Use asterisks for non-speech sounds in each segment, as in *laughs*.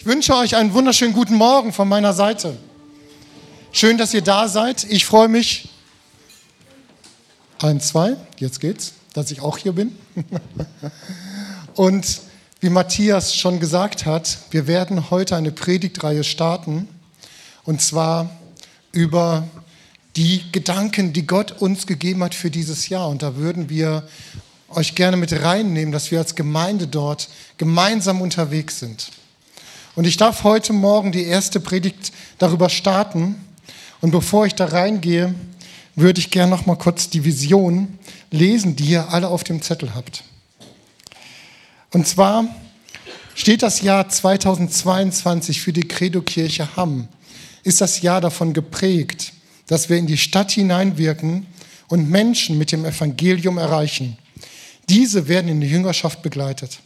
Ich wünsche euch einen wunderschönen guten Morgen von meiner Seite. Schön, dass ihr da seid. Ich freue mich. Eins, zwei, jetzt geht's, dass ich auch hier bin. *laughs* Und wie Matthias schon gesagt hat, wir werden heute eine Predigtreihe starten. Und zwar über die Gedanken, die Gott uns gegeben hat für dieses Jahr. Und da würden wir euch gerne mit reinnehmen, dass wir als Gemeinde dort gemeinsam unterwegs sind. Und ich darf heute Morgen die erste Predigt darüber starten. Und bevor ich da reingehe, würde ich gerne noch mal kurz die Vision lesen, die ihr alle auf dem Zettel habt. Und zwar steht das Jahr 2022 für die Credo-Kirche Hamm. Ist das Jahr davon geprägt, dass wir in die Stadt hineinwirken und Menschen mit dem Evangelium erreichen. Diese werden in die Jüngerschaft begleitet.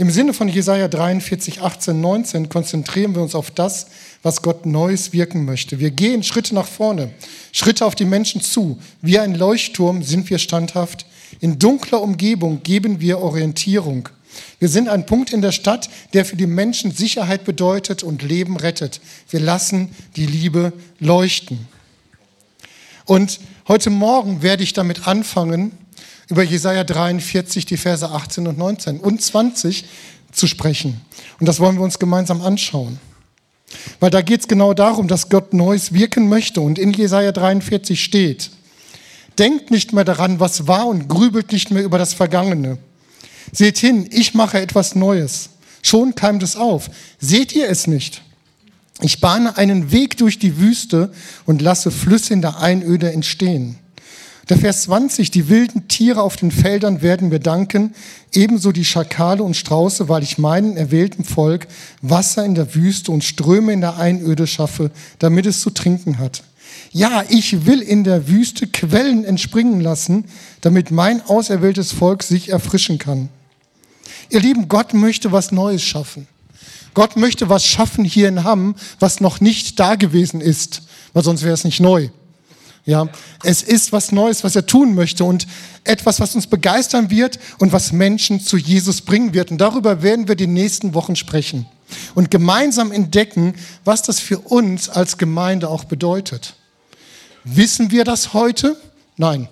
Im Sinne von Jesaja 43, 18, 19 konzentrieren wir uns auf das, was Gott Neues wirken möchte. Wir gehen Schritte nach vorne, Schritte auf die Menschen zu. Wie ein Leuchtturm sind wir standhaft. In dunkler Umgebung geben wir Orientierung. Wir sind ein Punkt in der Stadt, der für die Menschen Sicherheit bedeutet und Leben rettet. Wir lassen die Liebe leuchten. Und heute Morgen werde ich damit anfangen, über Jesaja 43, die Verse 18 und 19 und 20 zu sprechen. Und das wollen wir uns gemeinsam anschauen. Weil da geht es genau darum, dass Gott Neues wirken möchte. Und in Jesaja 43 steht, denkt nicht mehr daran, was war und grübelt nicht mehr über das Vergangene. Seht hin, ich mache etwas Neues. Schon keimt es auf. Seht ihr es nicht? Ich bahne einen Weg durch die Wüste und lasse Flüsse in der Einöde entstehen. Der Vers 20, die wilden Tiere auf den Feldern werden mir danken, ebenso die Schakale und Strauße, weil ich meinen erwählten Volk Wasser in der Wüste und Ströme in der Einöde schaffe, damit es zu trinken hat. Ja, ich will in der Wüste Quellen entspringen lassen, damit mein auserwähltes Volk sich erfrischen kann. Ihr Lieben, Gott möchte was Neues schaffen. Gott möchte was schaffen hier in Hamm, was noch nicht da gewesen ist, weil sonst wäre es nicht neu. Ja, es ist was Neues, was er tun möchte und etwas, was uns begeistern wird und was Menschen zu Jesus bringen wird. Und darüber werden wir die nächsten Wochen sprechen und gemeinsam entdecken, was das für uns als Gemeinde auch bedeutet. Wissen wir das heute? Nein,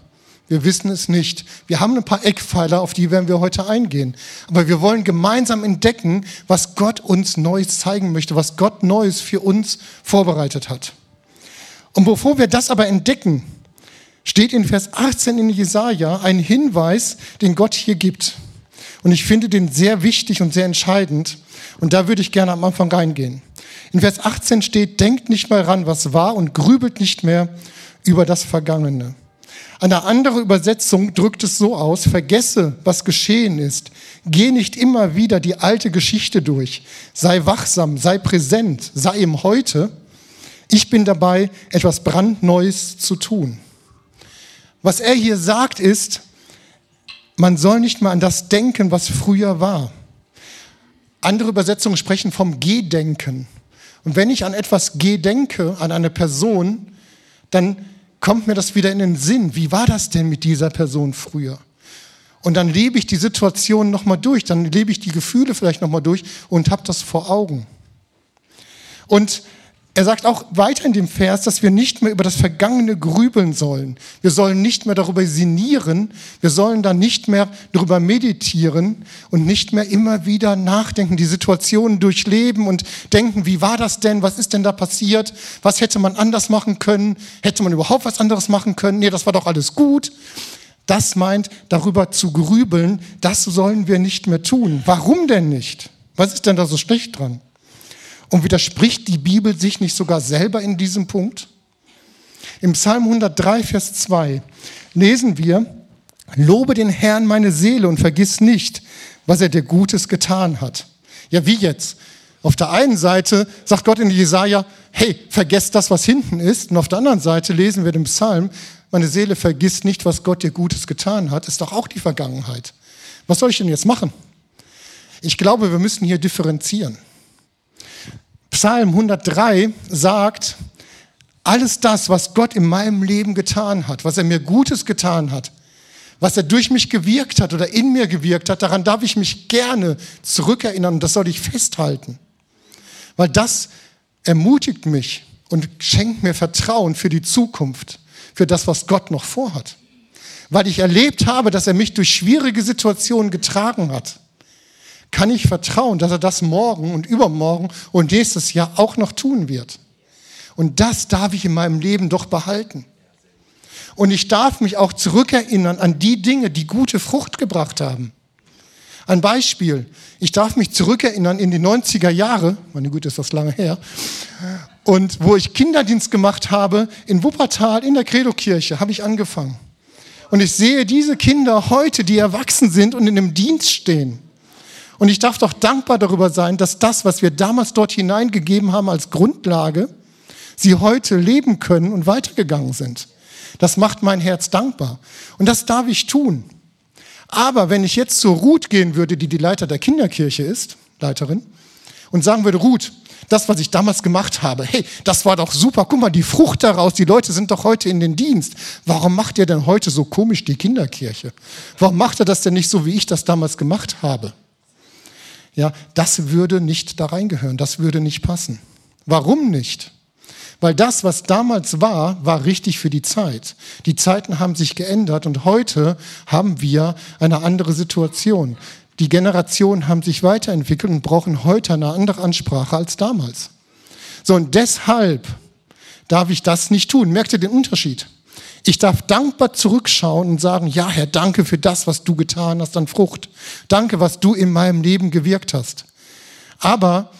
wir wissen es nicht. Wir haben ein paar Eckpfeiler, auf die werden wir heute eingehen. Aber wir wollen gemeinsam entdecken, was Gott uns Neues zeigen möchte, was Gott Neues für uns vorbereitet hat. Und bevor wir das aber entdecken, steht in Vers 18 in Jesaja ein Hinweis, den Gott hier gibt. Und ich finde den sehr wichtig und sehr entscheidend. Und da würde ich gerne am Anfang reingehen. In Vers 18 steht, denkt nicht mehr ran, was war und grübelt nicht mehr über das Vergangene. Eine andere Übersetzung drückt es so aus, vergesse, was geschehen ist. Geh nicht immer wieder die alte Geschichte durch. Sei wachsam, sei präsent, sei im Heute ich bin dabei, etwas brandneues zu tun. Was er hier sagt ist, man soll nicht mal an das denken, was früher war. Andere Übersetzungen sprechen vom Gedenken. Und wenn ich an etwas gedenke, an eine Person, dann kommt mir das wieder in den Sinn. Wie war das denn mit dieser Person früher? Und dann lebe ich die Situation nochmal durch, dann lebe ich die Gefühle vielleicht nochmal durch und habe das vor Augen. Und er sagt auch weiter in dem Vers, dass wir nicht mehr über das Vergangene grübeln sollen. Wir sollen nicht mehr darüber sinnieren. Wir sollen da nicht mehr darüber meditieren und nicht mehr immer wieder nachdenken, die Situationen durchleben und denken, wie war das denn? Was ist denn da passiert? Was hätte man anders machen können? Hätte man überhaupt was anderes machen können? Nee, das war doch alles gut. Das meint, darüber zu grübeln, das sollen wir nicht mehr tun. Warum denn nicht? Was ist denn da so schlecht dran? Und widerspricht die Bibel sich nicht sogar selber in diesem Punkt? Im Psalm 103, Vers 2 lesen wir, Lobe den Herrn meine Seele und vergiss nicht, was er dir Gutes getan hat. Ja, wie jetzt? Auf der einen Seite sagt Gott in Jesaja, hey, vergesst das, was hinten ist. Und auf der anderen Seite lesen wir den Psalm, meine Seele vergisst nicht, was Gott dir Gutes getan hat. Ist doch auch die Vergangenheit. Was soll ich denn jetzt machen? Ich glaube, wir müssen hier differenzieren. Psalm 103 sagt, alles das, was Gott in meinem Leben getan hat, was er mir Gutes getan hat, was er durch mich gewirkt hat oder in mir gewirkt hat, daran darf ich mich gerne zurückerinnern und das soll ich festhalten. Weil das ermutigt mich und schenkt mir Vertrauen für die Zukunft, für das, was Gott noch vorhat. Weil ich erlebt habe, dass er mich durch schwierige Situationen getragen hat, kann ich vertrauen, dass er das morgen und übermorgen und nächstes Jahr auch noch tun wird. Und das darf ich in meinem Leben doch behalten. Und ich darf mich auch zurückerinnern an die Dinge, die gute Frucht gebracht haben. Ein Beispiel. Ich darf mich zurückerinnern in die 90er Jahre, meine Güte, ist das lange her, und wo ich Kinderdienst gemacht habe in Wuppertal in der Credo-Kirche, habe ich angefangen. Und ich sehe diese Kinder heute, die erwachsen sind und in dem Dienst stehen. Und ich darf doch dankbar darüber sein, dass das, was wir damals dort hineingegeben haben als Grundlage, sie heute leben können und weitergegangen sind. Das macht mein Herz dankbar. Und das darf ich tun. Aber wenn ich jetzt zur Ruth gehen würde, die die Leiter der Kinderkirche ist, Leiterin, und sagen würde, Ruth, das, was ich damals gemacht habe, hey, das war doch super, guck mal, die Frucht daraus, die Leute sind doch heute in den Dienst. Warum macht ihr denn heute so komisch die Kinderkirche? Warum macht ihr das denn nicht so, wie ich das damals gemacht habe? Ja, das würde nicht da reingehören, das würde nicht passen. Warum nicht? Weil das, was damals war, war richtig für die Zeit. Die Zeiten haben sich geändert und heute haben wir eine andere Situation. Die Generationen haben sich weiterentwickelt und brauchen heute eine andere Ansprache als damals. So, und deshalb darf ich das nicht tun. Merkt ihr den Unterschied? Ich darf dankbar zurückschauen und sagen, ja Herr, danke für das, was du getan hast an Frucht. Danke, was du in meinem Leben gewirkt hast. Aber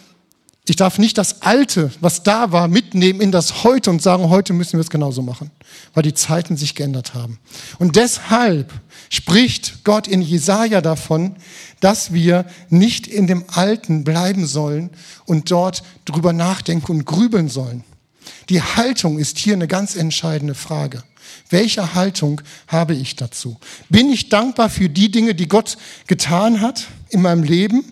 ich darf nicht das Alte, was da war, mitnehmen in das Heute und sagen, heute müssen wir es genauso machen, weil die Zeiten sich geändert haben. Und deshalb spricht Gott in Jesaja davon, dass wir nicht in dem Alten bleiben sollen und dort drüber nachdenken und grübeln sollen. Die Haltung ist hier eine ganz entscheidende Frage. Welche Haltung habe ich dazu? Bin ich dankbar für die Dinge, die Gott getan hat in meinem Leben?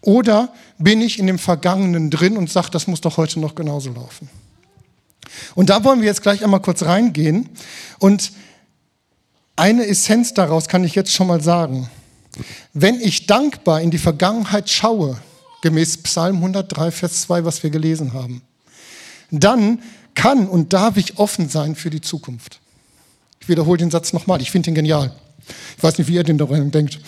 Oder bin ich in dem Vergangenen drin und sage, das muss doch heute noch genauso laufen? Und da wollen wir jetzt gleich einmal kurz reingehen. Und eine Essenz daraus kann ich jetzt schon mal sagen. Wenn ich dankbar in die Vergangenheit schaue, gemäß Psalm 103, Vers 2, was wir gelesen haben, dann kann und darf ich offen sein für die Zukunft. Ich wiederhole den Satz nochmal, ich finde ihn genial. Ich weiß nicht, wie ihr den darüber denkt.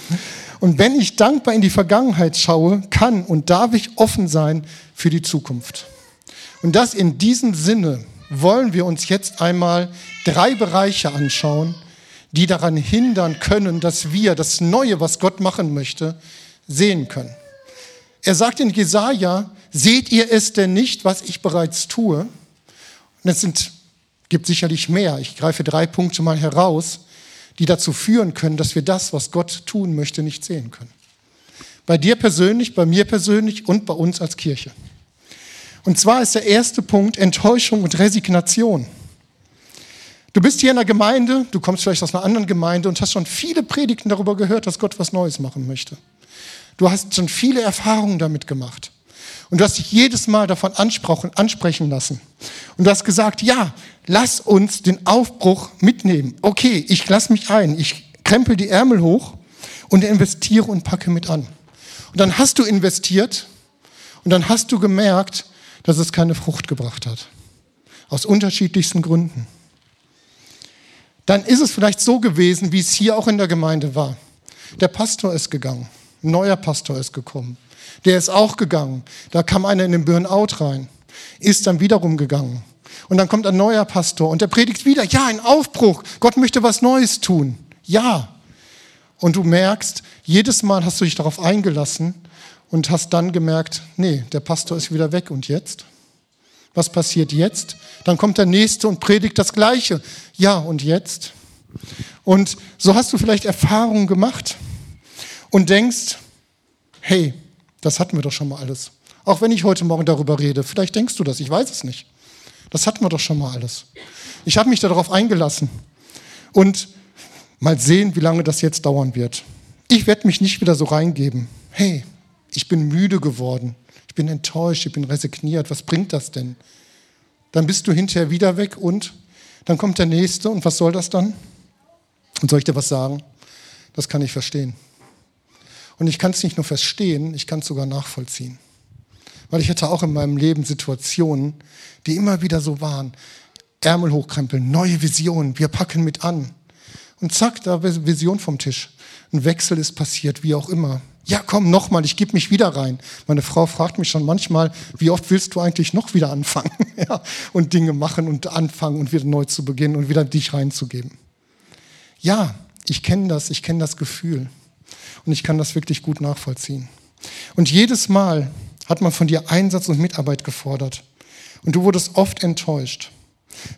Und wenn ich dankbar in die Vergangenheit schaue, kann und darf ich offen sein für die Zukunft. Und das in diesem Sinne wollen wir uns jetzt einmal drei Bereiche anschauen, die daran hindern können, dass wir das Neue, was Gott machen möchte, sehen können. Er sagt in Jesaja, seht ihr es denn nicht, was ich bereits tue? Und es sind, gibt sicherlich mehr. Ich greife drei Punkte mal heraus die dazu führen können, dass wir das, was Gott tun möchte, nicht sehen können. Bei dir persönlich, bei mir persönlich und bei uns als Kirche. Und zwar ist der erste Punkt Enttäuschung und Resignation. Du bist hier in der Gemeinde, du kommst vielleicht aus einer anderen Gemeinde und hast schon viele Predigten darüber gehört, dass Gott was Neues machen möchte. Du hast schon viele Erfahrungen damit gemacht. Und du hast dich jedes Mal davon ansprechen lassen. Und du hast gesagt, ja, lass uns den Aufbruch mitnehmen. Okay, ich lass mich ein. Ich krempel die Ärmel hoch und investiere und packe mit an. Und dann hast du investiert und dann hast du gemerkt, dass es keine Frucht gebracht hat. Aus unterschiedlichsten Gründen. Dann ist es vielleicht so gewesen, wie es hier auch in der Gemeinde war. Der Pastor ist gegangen. Ein neuer Pastor ist gekommen. Der ist auch gegangen. Da kam einer in den Burnout rein, ist dann wiederum gegangen. Und dann kommt ein neuer Pastor und der predigt wieder, ja, ein Aufbruch. Gott möchte was Neues tun. Ja. Und du merkst, jedes Mal hast du dich darauf eingelassen und hast dann gemerkt, nee, der Pastor ist wieder weg und jetzt? Was passiert jetzt? Dann kommt der nächste und predigt das Gleiche. Ja, und jetzt? Und so hast du vielleicht Erfahrungen gemacht und denkst, hey, das hatten wir doch schon mal alles. Auch wenn ich heute Morgen darüber rede, vielleicht denkst du das, ich weiß es nicht. Das hatten wir doch schon mal alles. Ich habe mich darauf eingelassen und mal sehen, wie lange das jetzt dauern wird. Ich werde mich nicht wieder so reingeben. Hey, ich bin müde geworden, ich bin enttäuscht, ich bin resigniert. Was bringt das denn? Dann bist du hinterher wieder weg und dann kommt der nächste und was soll das dann? Und soll ich dir was sagen? Das kann ich verstehen. Und ich kann es nicht nur verstehen, ich kann es sogar nachvollziehen. Weil ich hatte auch in meinem Leben Situationen, die immer wieder so waren. Ärmel hochkrempeln, neue Visionen, wir packen mit an. Und zack, da Vision vom Tisch. Ein Wechsel ist passiert, wie auch immer. Ja, komm, nochmal, ich gebe mich wieder rein. Meine Frau fragt mich schon manchmal, wie oft willst du eigentlich noch wieder anfangen? *laughs* ja, und Dinge machen und anfangen und wieder neu zu beginnen und wieder dich reinzugeben. Ja, ich kenne das, ich kenne das Gefühl. Und ich kann das wirklich gut nachvollziehen. Und jedes Mal hat man von dir Einsatz und Mitarbeit gefordert. Und du wurdest oft enttäuscht,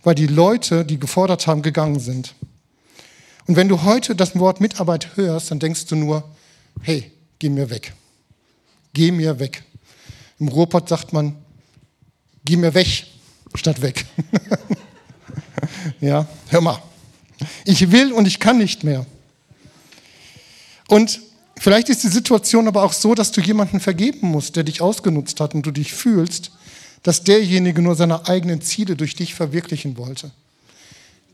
weil die Leute, die gefordert haben, gegangen sind. Und wenn du heute das Wort Mitarbeit hörst, dann denkst du nur, hey, geh mir weg. Geh mir weg. Im Ruhrpott sagt man, geh mir weg, statt weg. *laughs* ja, hör mal. Ich will und ich kann nicht mehr. Und vielleicht ist die Situation aber auch so, dass du jemanden vergeben musst, der dich ausgenutzt hat und du dich fühlst, dass derjenige nur seine eigenen Ziele durch dich verwirklichen wollte.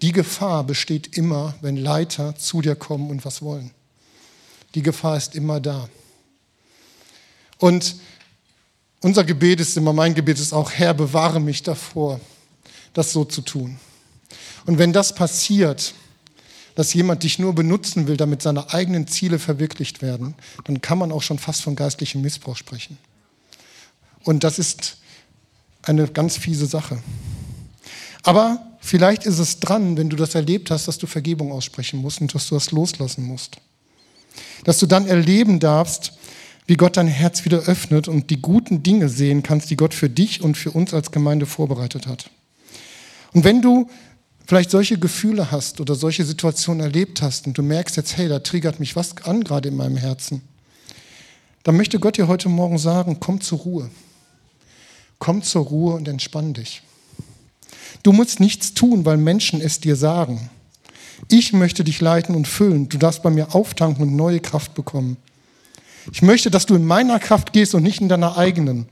Die Gefahr besteht immer, wenn Leiter zu dir kommen und was wollen. Die Gefahr ist immer da. Und unser Gebet ist immer, mein Gebet ist auch, Herr, bewahre mich davor, das so zu tun. Und wenn das passiert, dass jemand dich nur benutzen will, damit seine eigenen Ziele verwirklicht werden, dann kann man auch schon fast von geistlichem Missbrauch sprechen. Und das ist eine ganz fiese Sache. Aber vielleicht ist es dran, wenn du das erlebt hast, dass du Vergebung aussprechen musst und dass du das loslassen musst. Dass du dann erleben darfst, wie Gott dein Herz wieder öffnet und die guten Dinge sehen kannst, die Gott für dich und für uns als Gemeinde vorbereitet hat. Und wenn du vielleicht solche Gefühle hast oder solche Situationen erlebt hast und du merkst jetzt, hey, da triggert mich was an gerade in meinem Herzen, dann möchte Gott dir heute Morgen sagen, komm zur Ruhe. Komm zur Ruhe und entspann dich. Du musst nichts tun, weil Menschen es dir sagen. Ich möchte dich leiten und füllen. Du darfst bei mir auftanken und neue Kraft bekommen. Ich möchte, dass du in meiner Kraft gehst und nicht in deiner eigenen.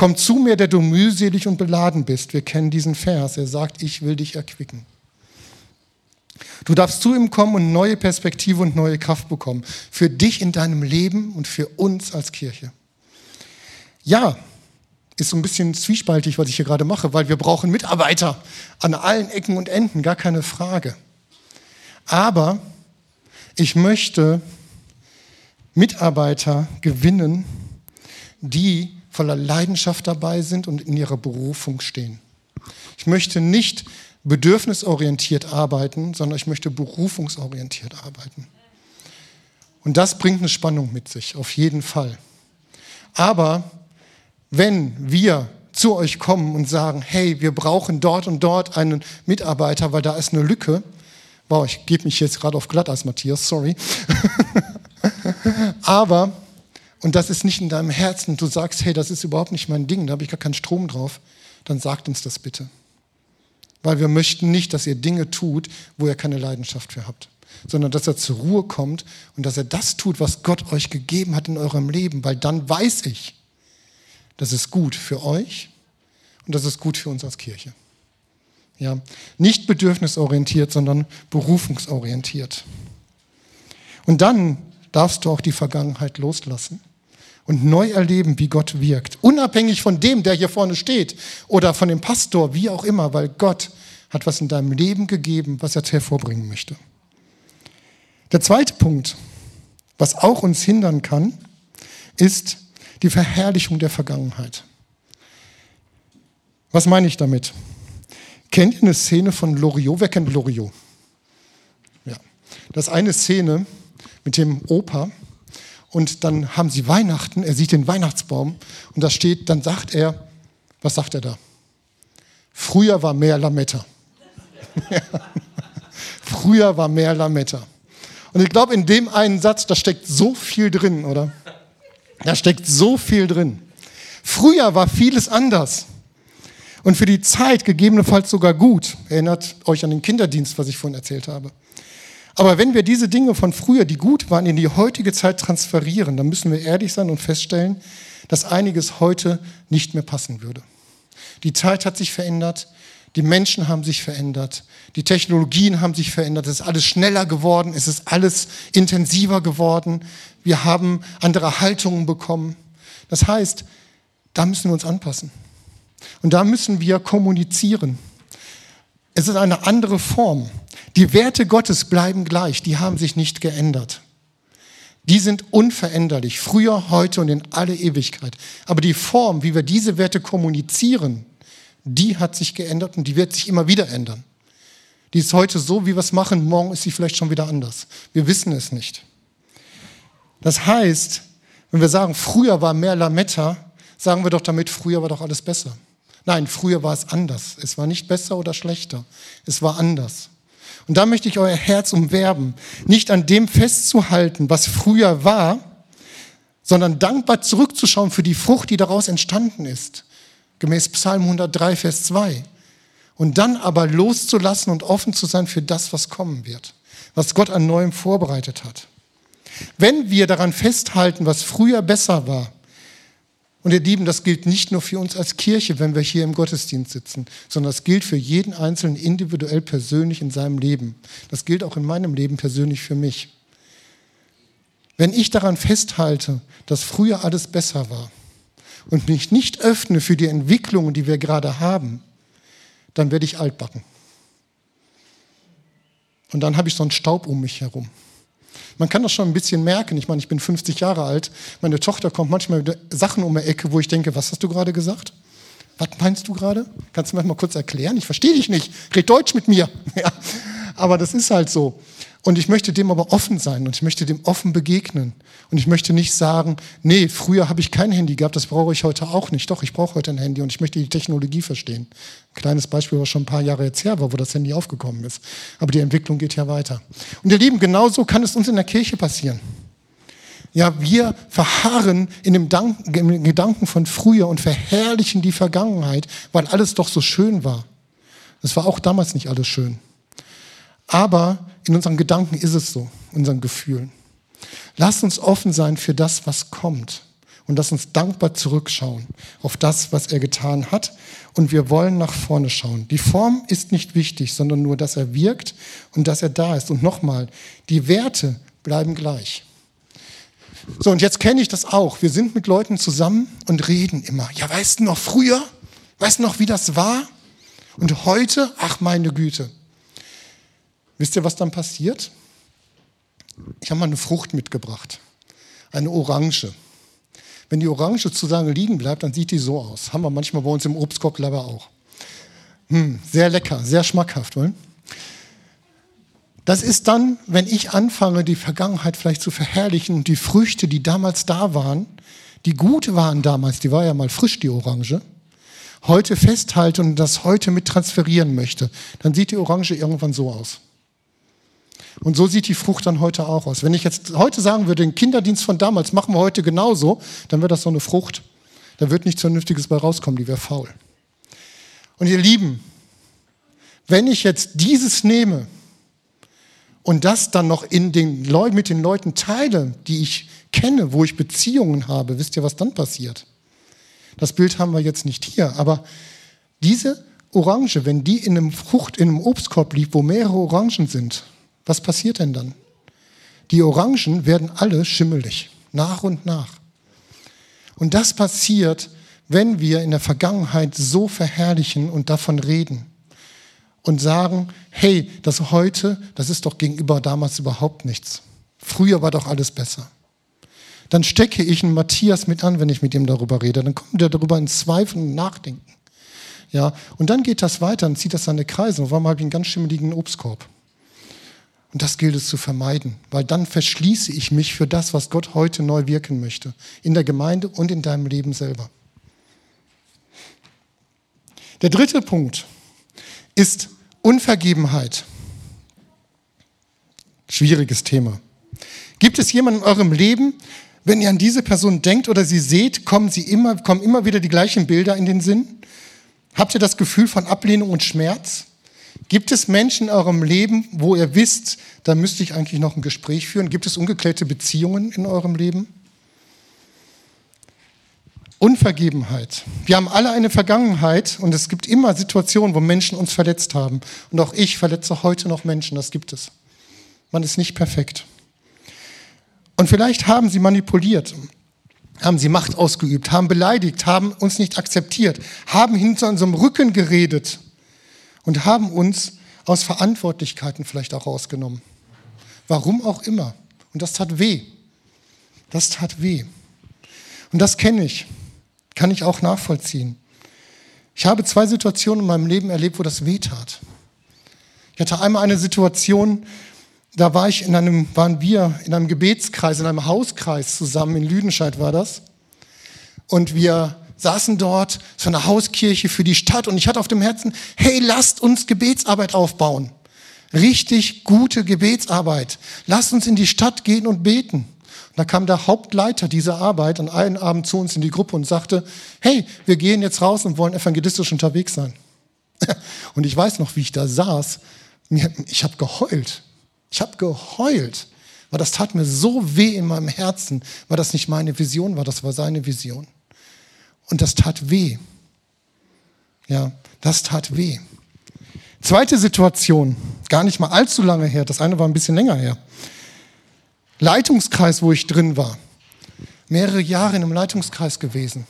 Komm zu mir, der du mühselig und beladen bist. Wir kennen diesen Vers. Er sagt, ich will dich erquicken. Du darfst zu ihm kommen und neue Perspektive und neue Kraft bekommen. Für dich in deinem Leben und für uns als Kirche. Ja, ist so ein bisschen zwiespaltig, was ich hier gerade mache, weil wir brauchen Mitarbeiter an allen Ecken und Enden, gar keine Frage. Aber ich möchte Mitarbeiter gewinnen, die voller Leidenschaft dabei sind und in ihrer Berufung stehen. Ich möchte nicht bedürfnisorientiert arbeiten, sondern ich möchte berufungsorientiert arbeiten. Und das bringt eine Spannung mit sich, auf jeden Fall. Aber wenn wir zu euch kommen und sagen, hey, wir brauchen dort und dort einen Mitarbeiter, weil da ist eine Lücke. Wow, ich gebe mich jetzt gerade auf Glatteis, Matthias, sorry. *laughs* Aber, und das ist nicht in deinem Herzen, du sagst, hey, das ist überhaupt nicht mein Ding, da habe ich gar keinen Strom drauf, dann sagt uns das bitte. Weil wir möchten nicht, dass ihr Dinge tut, wo ihr keine Leidenschaft für habt, sondern dass er zur Ruhe kommt und dass er das tut, was Gott euch gegeben hat in eurem Leben, weil dann weiß ich, das ist gut für euch und das ist gut für uns als Kirche. Ja, nicht bedürfnisorientiert, sondern berufungsorientiert. Und dann darfst du auch die Vergangenheit loslassen und neu erleben, wie Gott wirkt. Unabhängig von dem, der hier vorne steht oder von dem Pastor, wie auch immer, weil Gott hat was in deinem Leben gegeben, was er hervorbringen möchte. Der zweite Punkt, was auch uns hindern kann, ist die Verherrlichung der Vergangenheit. Was meine ich damit? Kennt ihr eine Szene von Loriot? Wer kennt Loriot? Ja. Das eine Szene, mit dem Opa. Und dann haben sie Weihnachten, er sieht den Weihnachtsbaum und da steht, dann sagt er, was sagt er da? Früher war mehr Lametta. *laughs* Früher war mehr Lametta. Und ich glaube, in dem einen Satz, da steckt so viel drin, oder? Da steckt so viel drin. Früher war vieles anders. Und für die Zeit gegebenenfalls sogar gut. Erinnert euch an den Kinderdienst, was ich vorhin erzählt habe. Aber wenn wir diese Dinge von früher, die gut waren, in die heutige Zeit transferieren, dann müssen wir ehrlich sein und feststellen, dass einiges heute nicht mehr passen würde. Die Zeit hat sich verändert, die Menschen haben sich verändert, die Technologien haben sich verändert, es ist alles schneller geworden, es ist alles intensiver geworden, wir haben andere Haltungen bekommen. Das heißt, Da müssen wir uns anpassen. Und da müssen wir kommunizieren. Es ist eine andere Form. Die Werte Gottes bleiben gleich, die haben sich nicht geändert. Die sind unveränderlich, früher, heute und in alle Ewigkeit. Aber die Form, wie wir diese Werte kommunizieren, die hat sich geändert und die wird sich immer wieder ändern. Die ist heute so, wie wir es machen, morgen ist sie vielleicht schon wieder anders. Wir wissen es nicht. Das heißt, wenn wir sagen, früher war mehr Lametta, sagen wir doch damit, früher war doch alles besser. Nein, früher war es anders. Es war nicht besser oder schlechter. Es war anders. Und da möchte ich euer Herz umwerben, nicht an dem festzuhalten, was früher war, sondern dankbar zurückzuschauen für die Frucht, die daraus entstanden ist. Gemäß Psalm 103, Vers 2. Und dann aber loszulassen und offen zu sein für das, was kommen wird, was Gott an Neuem vorbereitet hat. Wenn wir daran festhalten, was früher besser war, und ihr Lieben, das gilt nicht nur für uns als Kirche, wenn wir hier im Gottesdienst sitzen, sondern das gilt für jeden Einzelnen individuell persönlich in seinem Leben. Das gilt auch in meinem Leben persönlich für mich. Wenn ich daran festhalte, dass früher alles besser war und mich nicht öffne für die Entwicklungen, die wir gerade haben, dann werde ich altbacken. Und dann habe ich so einen Staub um mich herum. Man kann das schon ein bisschen merken. Ich meine, ich bin 50 Jahre alt. Meine Tochter kommt manchmal mit Sachen um die Ecke, wo ich denke, was hast du gerade gesagt? Was meinst du gerade? Kannst du mir mal kurz erklären? Ich verstehe dich nicht. Red Deutsch mit mir. *laughs* Ja. Aber das ist halt so. Und ich möchte dem aber offen sein und ich möchte dem offen begegnen. Und ich möchte nicht sagen, nee, früher habe ich kein Handy gehabt, das brauche ich heute auch nicht. Doch, ich brauche heute ein Handy und ich möchte die Technologie verstehen. Ein kleines Beispiel, was schon ein paar Jahre jetzt her war, wo das Handy aufgekommen ist. Aber die Entwicklung geht ja weiter. Und ihr Lieben, genauso kann es uns in der Kirche passieren. Ja, wir verharren in dem Gedanken von früher und verherrlichen die Vergangenheit, weil alles doch so schön war. Es war auch damals nicht alles schön. Aber in unseren Gedanken ist es so, unseren Gefühlen. Lass uns offen sein für das, was kommt. Und lass uns dankbar zurückschauen auf das, was er getan hat. Und wir wollen nach vorne schauen. Die Form ist nicht wichtig, sondern nur, dass er wirkt und dass er da ist. Und nochmal, die Werte bleiben gleich. So, und jetzt kenne ich das auch. Wir sind mit Leuten zusammen und reden immer. Ja, weißt du noch früher? Weißt du noch, wie das war? Und heute? Ach, meine Güte. Wisst ihr, was dann passiert? Ich habe mal eine Frucht mitgebracht, eine Orange. Wenn die Orange zu lange liegen bleibt, dann sieht die so aus. Haben wir manchmal bei uns im Obstkorb leider auch. Hm, sehr lecker, sehr schmackhaft. Oder? Das ist dann, wenn ich anfange, die Vergangenheit vielleicht zu verherrlichen und die Früchte, die damals da waren, die gut waren damals, die war ja mal frisch, die Orange, heute festhalte und das heute mit transferieren möchte, dann sieht die Orange irgendwann so aus. Und so sieht die Frucht dann heute auch aus. Wenn ich jetzt heute sagen würde, den Kinderdienst von damals machen wir heute genauso, dann wäre das so eine Frucht. Da wird nichts Vernünftiges bei rauskommen, die wäre faul. Und ihr Lieben, wenn ich jetzt dieses nehme und das dann noch in den Leu mit den Leuten teile, die ich kenne, wo ich Beziehungen habe, wisst ihr, was dann passiert? Das Bild haben wir jetzt nicht hier, aber diese Orange, wenn die in einem Frucht, in einem Obstkorb liegt, wo mehrere Orangen sind, was passiert denn dann? Die Orangen werden alle schimmelig, nach und nach. Und das passiert, wenn wir in der Vergangenheit so verherrlichen und davon reden und sagen, hey, das heute, das ist doch gegenüber damals überhaupt nichts. Früher war doch alles besser. Dann stecke ich einen Matthias mit an, wenn ich mit ihm darüber rede. Dann kommt er darüber ins Zweifeln und Nachdenken. Ja, und dann geht das weiter und zieht das seine Kreise. Und einmal habe ich einen ganz schimmeligen Obstkorb. Und das gilt es zu vermeiden, weil dann verschließe ich mich für das, was Gott heute neu wirken möchte, in der Gemeinde und in deinem Leben selber. Der dritte Punkt ist Unvergebenheit. Schwieriges Thema. Gibt es jemanden in eurem Leben, wenn ihr an diese Person denkt oder sie seht, kommen, sie immer, kommen immer wieder die gleichen Bilder in den Sinn? Habt ihr das Gefühl von Ablehnung und Schmerz? Gibt es Menschen in eurem Leben, wo ihr wisst, da müsste ich eigentlich noch ein Gespräch führen? Gibt es ungeklärte Beziehungen in eurem Leben? Unvergebenheit. Wir haben alle eine Vergangenheit und es gibt immer Situationen, wo Menschen uns verletzt haben. Und auch ich verletze heute noch Menschen, das gibt es. Man ist nicht perfekt. Und vielleicht haben sie manipuliert. haben sie Macht ausgeübt, haben beleidigt, haben uns nicht akzeptiert, haben hinter unserem Rücken geredet und haben uns aus Verantwortlichkeiten vielleicht auch rausgenommen. Warum auch immer. Und das tat weh. Das tat weh. Und das kenne ich, kann ich auch nachvollziehen. Ich habe zwei Situationen in meinem Leben erlebt, wo das weh tat. Ich hatte einmal eine Situation, da war ich in einem, waren wir in einem Gebetskreis, in einem Hauskreis zusammen, in Lüdenscheid war das. Und wir saßen dort, so eine Hauskirche für die Stadt und ich hatte auf dem Herzen, hey, lasst uns Gebetsarbeit aufbauen. Richtig gute Gebetsarbeit. Lasst uns in die Stadt gehen und beten. Und da kam der Hauptleiter dieser Arbeit an einem Abend zu uns in die Gruppe und sagte, hey, wir gehen jetzt raus und wollen evangelistisch unterwegs sein. *laughs* Und ich weiß noch, wie ich da saß. Ich habe geheult. Ich habe geheult, weil das tat mir so weh in meinem Herzen, weil das nicht meine Vision war, das war seine Vision. Und das tat weh. Ja, das tat weh. Zweite Situation, gar nicht mal allzu lange her, das eine war ein bisschen länger her. Leitungskreis, wo ich drin war. Mehrere Jahre in einem Leitungskreis gewesen.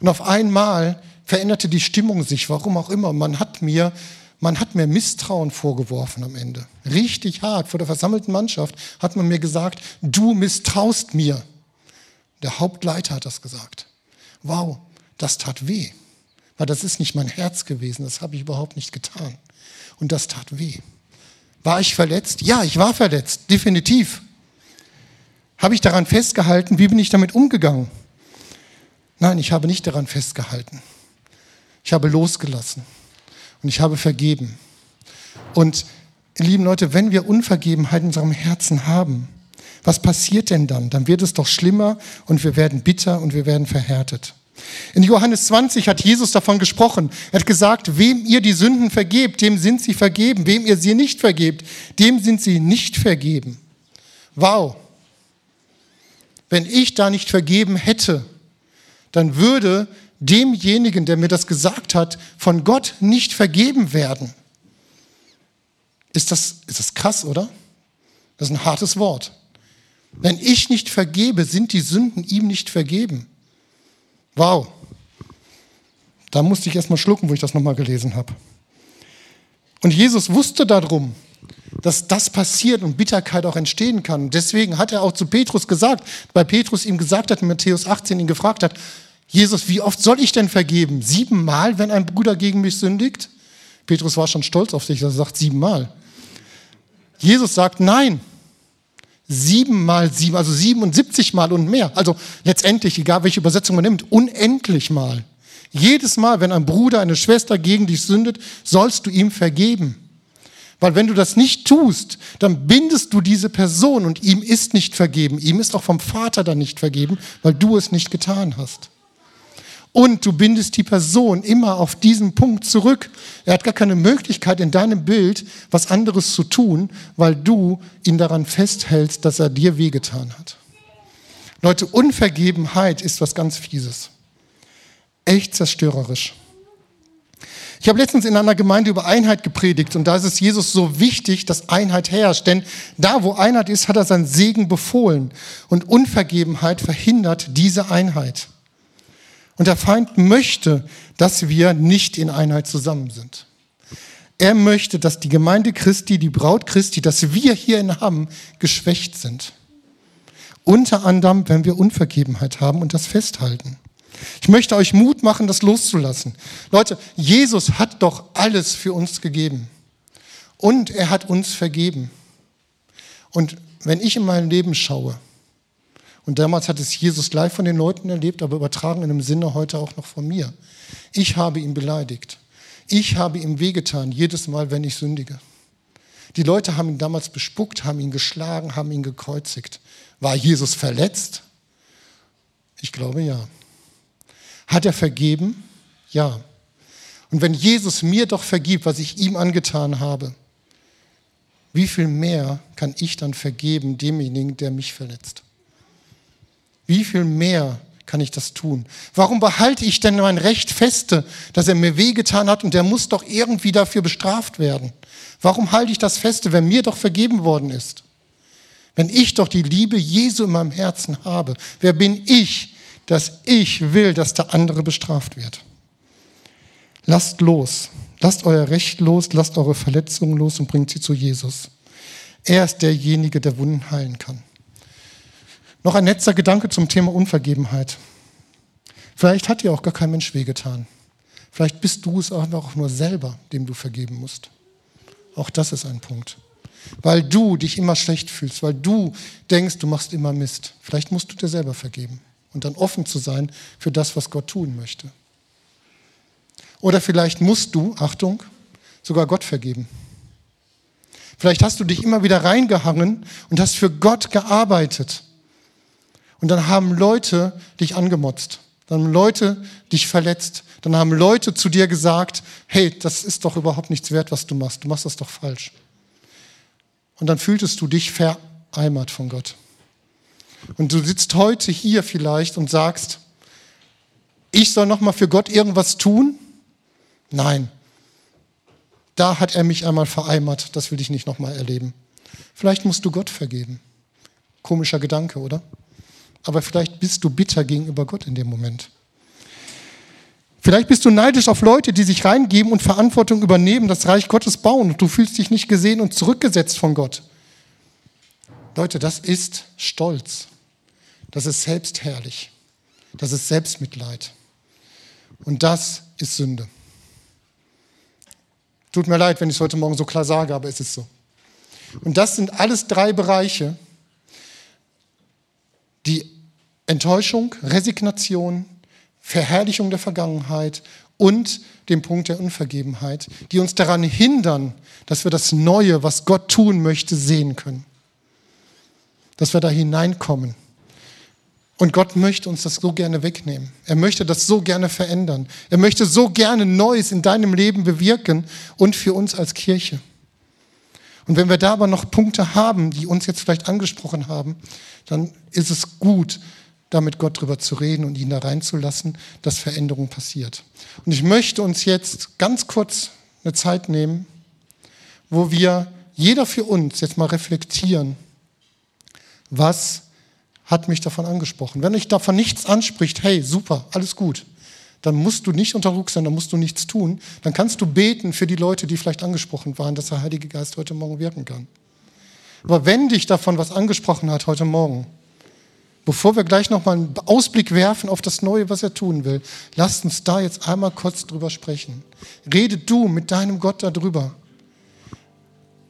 Und auf einmal veränderte die Stimmung sich, warum auch immer. Man hat mir man hat mir Misstrauen vorgeworfen am Ende. Richtig hart. Vor der versammelten Mannschaft hat man mir gesagt, du misstraust mir. Der Hauptleiter hat das gesagt. Wow, das tat weh. Weil das ist nicht mein Herz gewesen. Das habe ich überhaupt nicht getan. Und das tat weh. War ich verletzt? Ja, ich war verletzt. Definitiv. Habe ich daran festgehalten? Wie bin ich damit umgegangen? Nein, ich habe nicht daran festgehalten. Ich habe losgelassen und ich habe vergeben. Und lieben Leute, wenn wir Unvergebenheit in unserem Herzen haben, was passiert denn dann? Dann wird es doch schlimmer und wir werden bitter und wir werden verhärtet. In Johannes 20 hat Jesus davon gesprochen. Er hat gesagt, wem ihr die Sünden vergebt, dem sind sie vergeben. Wem ihr sie nicht vergebt, dem sind sie nicht vergeben. Wow. Wenn ich da nicht vergeben hätte, dann würde demjenigen, der mir das gesagt hat, von Gott nicht vergeben werden. Ist das, ist das krass, oder? Das ist ein hartes Wort. Wenn ich nicht vergebe, sind die Sünden ihm nicht vergeben. Wow. Da musste ich erst mal schlucken, wo ich das nochmal gelesen habe. Und Jesus wusste darum, dass das passiert und Bitterkeit auch entstehen kann. Deswegen hat er auch zu Petrus gesagt, weil Petrus ihm gesagt hat, in Matthäus 18 ihn gefragt hat, Jesus, wie oft soll ich denn vergeben? Siebenmal, wenn ein Bruder gegen mich sündigt? Petrus war schon stolz auf sich, er sagt siebenmal. Jesus sagt nein. Siebenmal sieben, also 77 Mal und mehr. Also letztendlich, egal welche Übersetzung man nimmt, unendlich mal. Jedes Mal, wenn ein Bruder, eine Schwester gegen dich sündet, sollst du ihm vergeben. Weil wenn du das nicht tust, dann bindest du diese Person und ihm ist nicht vergeben. Ihm ist auch vom Vater dann nicht vergeben, weil du es nicht getan hast. Und du bindest die Person immer auf diesen Punkt zurück. Er hat gar keine Möglichkeit in deinem Bild was anderes zu tun, weil du ihn daran festhältst, dass er dir wehgetan hat. Leute, Unvergebenheit ist was ganz Fieses. Echt zerstörerisch. Ich habe letztens in einer Gemeinde über Einheit gepredigt und da ist es Jesus so wichtig, dass Einheit herrscht. Denn da, wo Einheit ist, hat er seinen Segen befohlen. Und Unvergebenheit verhindert diese Einheit. Und der Feind möchte, dass wir nicht in Einheit zusammen sind. Er möchte, dass die Gemeinde Christi, die Braut Christi, dass wir hier in Hamm geschwächt sind. Unter anderem, wenn wir Unvergebenheit haben und das festhalten. Ich möchte euch Mut machen, das loszulassen. Leute, Jesus hat doch alles für uns gegeben. Und er hat uns vergeben. Und wenn ich in mein Leben schaue, und damals hat es Jesus live von den Leuten erlebt, aber übertragen in einem Sinne heute auch noch von mir. Ich habe ihn beleidigt. Ich habe ihm wehgetan, jedes Mal, wenn ich sündige. Die Leute haben ihn damals bespuckt, haben ihn geschlagen, haben ihn gekreuzigt. War Jesus verletzt? Ich glaube ja. Hat er vergeben? Ja. Und wenn Jesus mir doch vergibt, was ich ihm angetan habe, wie viel mehr kann ich dann vergeben demjenigen, der mich verletzt? Wie viel mehr kann ich das tun? Warum behalte ich denn mein Recht feste, dass er mir wehgetan hat und der muss doch irgendwie dafür bestraft werden? Warum halte ich das feste, wenn mir doch vergeben worden ist? Wenn ich doch die Liebe Jesu in meinem Herzen habe, wer bin ich, dass ich will, dass der andere bestraft wird. Lasst los. Lasst euer Recht los, lasst eure Verletzungen los und bringt sie zu Jesus. Er ist derjenige, der Wunden heilen kann. Noch ein letzter Gedanke zum Thema Unvergebenheit. Vielleicht hat dir auch gar kein Mensch wehgetan. Vielleicht bist du es auch nur selber, dem du vergeben musst. Auch das ist ein Punkt. Weil du dich immer schlecht fühlst, weil du denkst, du machst immer Mist. Vielleicht musst du dir selber vergeben und dann offen zu sein für das, was Gott tun möchte. Oder vielleicht musst du, Achtung, sogar Gott vergeben. Vielleicht hast du dich immer wieder reingehangen und hast für Gott gearbeitet. Und dann haben Leute dich angemotzt. Dann haben Leute dich verletzt. Dann haben Leute zu dir gesagt, hey, das ist doch überhaupt nichts wert, was du machst. Du machst das doch falsch. Und dann fühltest du dich vereimert von Gott. Und du sitzt heute hier vielleicht und sagst, ich soll noch mal für Gott irgendwas tun? Nein. Da hat er mich einmal vereimert, das will ich nicht noch mal erleben. Vielleicht musst du Gott vergeben. Komischer Gedanke, oder? Aber vielleicht bist du bitter gegenüber Gott in dem Moment. Vielleicht bist du neidisch auf Leute, die sich reingeben und Verantwortung übernehmen, das Reich Gottes bauen und du fühlst dich nicht gesehen und zurückgesetzt von Gott. Leute, das ist Stolz. Das ist selbstherrlich. Das ist Selbstmitleid. Und das ist Sünde. Tut mir leid, wenn ich es heute Morgen so klar sage, aber es ist so. Und das sind alles drei Bereiche, die Enttäuschung, Resignation, Verherrlichung der Vergangenheit und den Punkt der Unvergebenheit, die uns daran hindern, dass wir das Neue, was Gott tun möchte, sehen können. Dass wir da hineinkommen. Und Gott möchte uns das so gerne wegnehmen. Er möchte das so gerne verändern. Er möchte so gerne Neues in deinem Leben bewirken und für uns als Kirche. Und wenn wir da aber noch Punkte haben, die uns jetzt vielleicht angesprochen haben, dann ist es gut, da mit Gott drüber zu reden und ihn da reinzulassen, dass Veränderung passiert. Und ich möchte uns jetzt ganz kurz eine Zeit nehmen, wo wir jeder für uns jetzt mal reflektieren, was hat mich davon angesprochen. Wenn euch davon nichts anspricht, hey, super, alles gut, dann musst du nicht unter Druck sein, dann musst du nichts tun. Dann kannst du beten für die Leute, die vielleicht angesprochen waren, dass der Heilige Geist heute Morgen wirken kann. Aber wenn dich davon was angesprochen hat heute Morgen, Bevor wir gleich nochmal einen Ausblick werfen auf das Neue, was er tun will, lasst uns da jetzt einmal kurz drüber sprechen. Rede du mit deinem Gott darüber.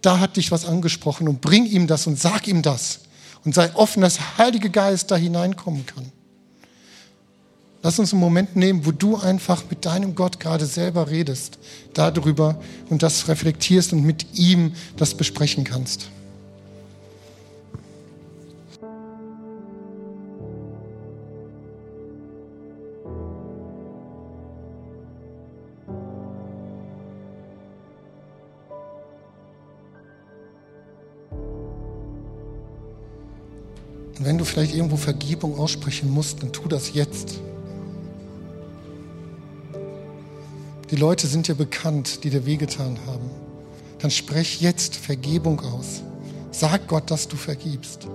Da hat dich was angesprochen und bring ihm das und sag ihm das. Und sei offen, dass der Heilige Geist da hineinkommen kann. Lass uns einen Moment nehmen, wo du einfach mit deinem Gott gerade selber redest, darüber und das reflektierst und mit ihm das besprechen kannst. Vielleicht irgendwo Vergebung aussprechen musst, dann tu das jetzt. Die Leute sind dir bekannt, die dir wehgetan haben. Dann sprech jetzt Vergebung aus. Sag Gott, dass du vergibst.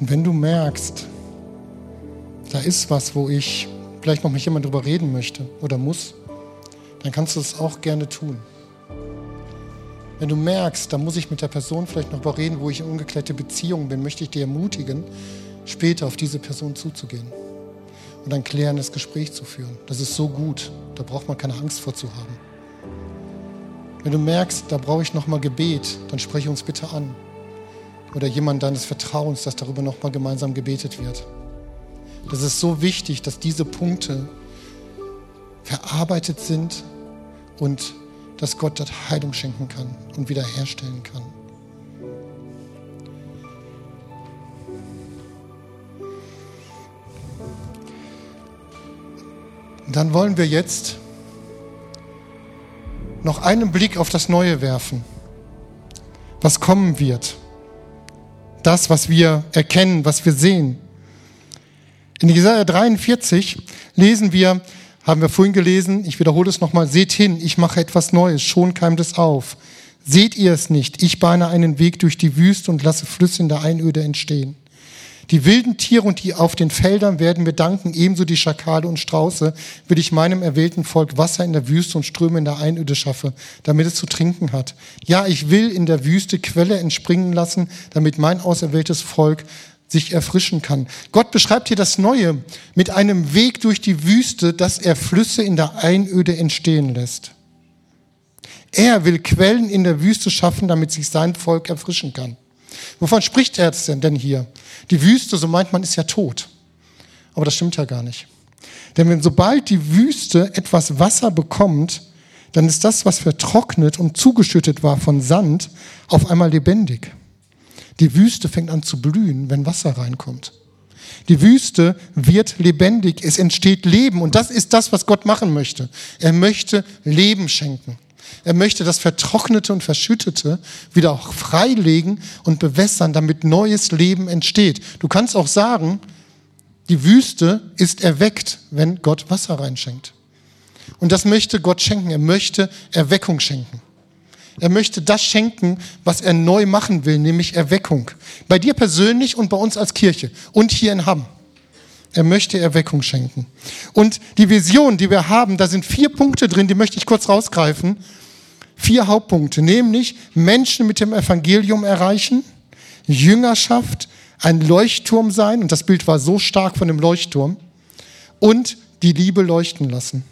Und wenn du merkst, da ist was, wo ich vielleicht noch mit jemand drüber reden möchte oder muss, dann kannst du es auch gerne tun. Wenn du merkst, da muss ich mit der Person vielleicht noch darüber reden, wo ich in ungeklärte Beziehungen bin, möchte ich dir ermutigen, später auf diese Person zuzugehen und ein klärendes Gespräch zu führen. Das ist so gut, da braucht man keine Angst vor zu haben. Wenn du merkst, da brauche ich noch mal Gebet, dann spreche uns bitte an. Oder jemand deines Vertrauens, dass darüber nochmal gemeinsam gebetet wird. Das ist so wichtig, dass diese Punkte verarbeitet sind und dass Gott dort Heilung schenken kann und wiederherstellen kann. Dann wollen wir jetzt noch einen Blick auf das Neue werfen, was kommen wird. Das, was wir erkennen, was wir sehen. In Jesaja 43 lesen wir, haben wir vorhin gelesen, ich wiederhole es nochmal, seht hin, ich mache etwas Neues, schon keimt es auf. Seht ihr es nicht? Ich bahne einen Weg durch die Wüste und lasse Flüsse in der Einöde entstehen. Die wilden Tiere und die auf den Feldern werden mir danken, ebenso die Schakale und Strauße, will ich meinem erwählten Volk Wasser in der Wüste und Ströme in der Einöde schaffe, damit es zu trinken hat. Ja, ich will in der Wüste Quelle entspringen lassen, damit mein auserwähltes Volk sich erfrischen kann. Gott beschreibt hier das Neue mit einem Weg durch die Wüste, dass er Flüsse in der Einöde entstehen lässt. Er will Quellen in der Wüste schaffen, damit sich sein Volk erfrischen kann. Wovon spricht er denn hier? Die Wüste, so meint man, ist ja tot. Aber das stimmt ja gar nicht. Denn wenn sobald die Wüste etwas Wasser bekommt, dann ist das, was vertrocknet und zugeschüttet war von Sand, auf einmal lebendig. Die Wüste fängt an zu blühen, wenn Wasser reinkommt. Die Wüste wird lebendig, es entsteht Leben und das ist das, was Gott machen möchte. Er möchte Leben schenken. Er möchte das Vertrocknete und Verschüttete wieder auch freilegen und bewässern, damit neues Leben entsteht. Du kannst auch sagen, die Wüste ist erweckt, wenn Gott Wasser reinschenkt. Und das möchte Gott schenken. Er möchte Erweckung schenken. Er möchte das schenken, was er neu machen will, nämlich Erweckung. Bei dir persönlich und bei uns als Kirche und hier in Hamm. Er möchte Erweckung schenken. Und die Vision, die wir haben, da sind vier Punkte drin, die möchte ich kurz rausgreifen. Vier Hauptpunkte, nämlich Menschen mit dem Evangelium erreichen, Jüngerschaft, ein Leuchtturm sein, und das Bild war so stark von dem Leuchtturm, und die Liebe leuchten lassen.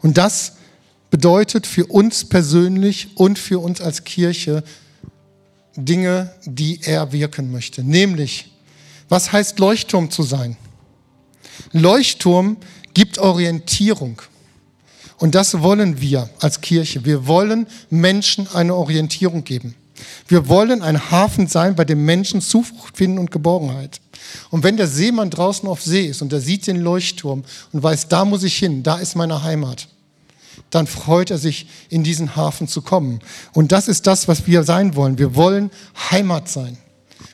Und das bedeutet für uns persönlich und für uns als Kirche Dinge, die er wirken möchte. Nämlich, was heißt Leuchtturm zu sein? Leuchtturm gibt Orientierung. Und das wollen wir als Kirche. Wir wollen Menschen eine Orientierung geben. Wir wollen ein Hafen sein, bei dem Menschen Zuflucht finden und Geborgenheit. Und wenn der Seemann draußen auf See ist und er sieht den Leuchtturm und weiß, da muss ich hin, da ist meine Heimat, dann freut er sich, in diesen Hafen zu kommen. Und das ist das, was wir sein wollen. Wir wollen Heimat sein.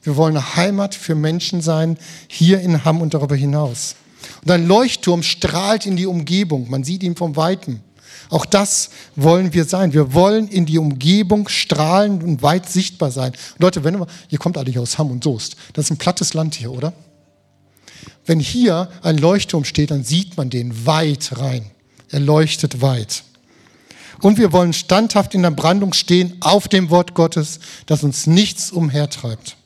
Wir wollen eine Heimat für Menschen sein, hier in Hamm und darüber hinaus. Und ein Leuchtturm strahlt in die Umgebung. Man sieht ihn vom Weiten. Auch das wollen wir sein. Wir wollen in die Umgebung strahlen und weit sichtbar sein. Und Leute, wenn ihr, ihr kommt alle hier aus Hamm und Soest. Das ist ein plattes Land hier, oder? Wenn hier ein Leuchtturm steht, dann sieht man den weit rein. Er leuchtet weit. Und wir wollen standhaft in der Brandung stehen auf dem Wort Gottes, das uns nichts umhertreibt.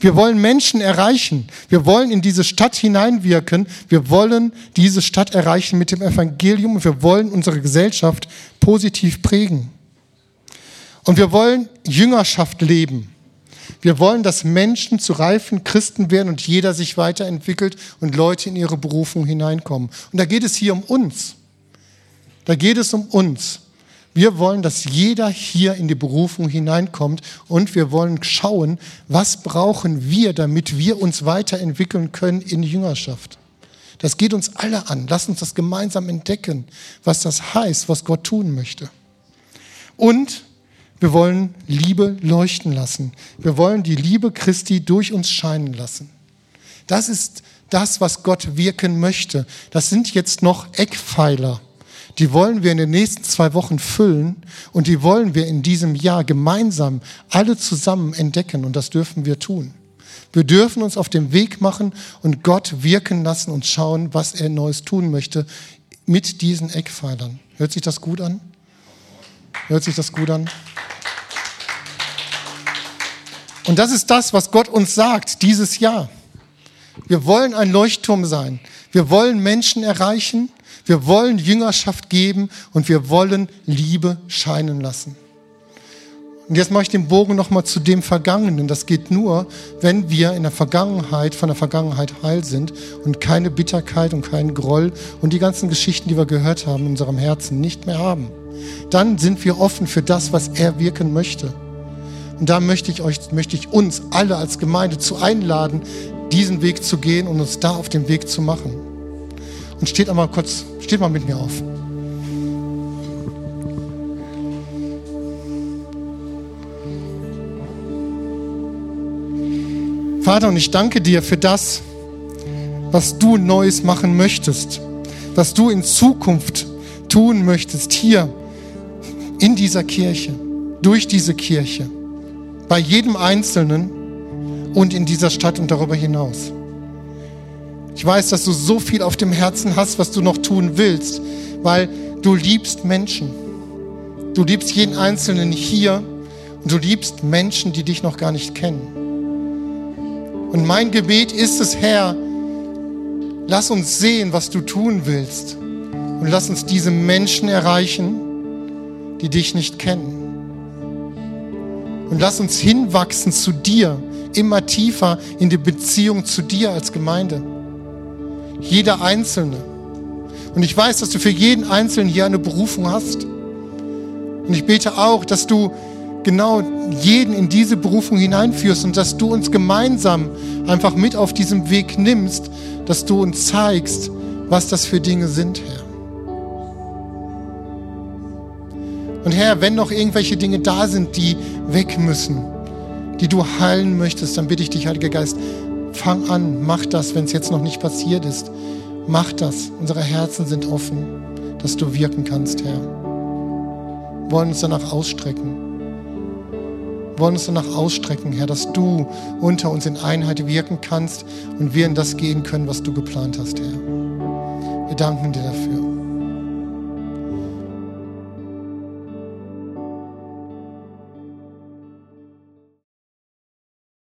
Wir wollen Menschen erreichen. Wir wollen in diese Stadt hineinwirken. Wir wollen diese Stadt erreichen mit dem Evangelium und wir wollen unsere Gesellschaft positiv prägen. Und wir wollen Jüngerschaft leben. Wir wollen, dass Menschen zu reifen Christen werden und jeder sich weiterentwickelt und Leute in ihre Berufung hineinkommen. Und da geht es hier um uns. Da geht es um uns. Wir wollen, dass jeder hier in die Berufung hineinkommt und wir wollen schauen, was brauchen wir, damit wir uns weiterentwickeln können in Jüngerschaft. Das geht uns alle an. Lass uns das gemeinsam entdecken, was das heißt, was Gott tun möchte. Und wir wollen Liebe leuchten lassen. Wir wollen die Liebe Christi durch uns scheinen lassen. Das ist das, was Gott wirken möchte. Das sind jetzt noch Eckpfeiler die wollen wir in den nächsten zwei Wochen füllen und die wollen wir in diesem Jahr gemeinsam alle zusammen entdecken und das dürfen wir tun. Wir dürfen uns auf den Weg machen und Gott wirken lassen und schauen, was er Neues tun möchte mit diesen Eckpfeilern. Hört sich das gut an? Hört sich das gut an? Und das ist das, was Gott uns sagt dieses Jahr. Wir wollen ein Leuchtturm sein. Wir wollen Menschen erreichen wir wollen Jüngerschaft geben und wir wollen Liebe scheinen lassen. Und jetzt mache ich den Bogen nochmal zu dem Vergangenen. Das geht nur, wenn wir in der Vergangenheit, von der Vergangenheit heil sind und keine Bitterkeit und keinen Groll und die ganzen Geschichten, die wir gehört haben in unserem Herzen, nicht mehr haben. Dann sind wir offen für das, was er wirken möchte. Und da möchte ich euch, möchte ich uns alle als Gemeinde zu einladen, diesen Weg zu gehen und uns da auf den Weg zu machen. Und steht einmal kurz, steht mal mit mir auf. Vater, und ich danke dir für das, was du Neues machen möchtest, was du in Zukunft tun möchtest, hier in dieser Kirche, durch diese Kirche, bei jedem Einzelnen und in dieser Stadt und darüber hinaus. Ich weiß, dass du so viel auf dem Herzen hast, was du noch tun willst, weil du liebst Menschen. Du liebst jeden Einzelnen hier und du liebst Menschen, die dich noch gar nicht kennen. Und mein Gebet ist es, Herr, lass uns sehen, was du tun willst. Und lass uns diese Menschen erreichen, die dich nicht kennen. Und lass uns hinwachsen zu dir, immer tiefer in die Beziehung zu dir als Gemeinde. Jeder Einzelne. Und ich weiß, dass du für jeden Einzelnen hier eine Berufung hast. Und ich bete auch, dass du genau jeden in diese Berufung hineinführst und dass du uns gemeinsam einfach mit auf diesem Weg nimmst, dass du uns zeigst, was das für Dinge sind, Herr. Und Herr, wenn noch irgendwelche Dinge da sind, die weg müssen, die du heilen möchtest, dann bitte ich dich, Heiliger Geist, fang an, mach das, wenn es jetzt noch nicht passiert ist. Mach das. Unsere Herzen sind offen, dass du wirken kannst, Herr. Wir wollen uns danach ausstrecken wollen uns danach ausstrecken, Herr, dass du unter uns in Einheit wirken kannst und wir in das gehen können, was du geplant hast, Herr. Wir danken dir dafür.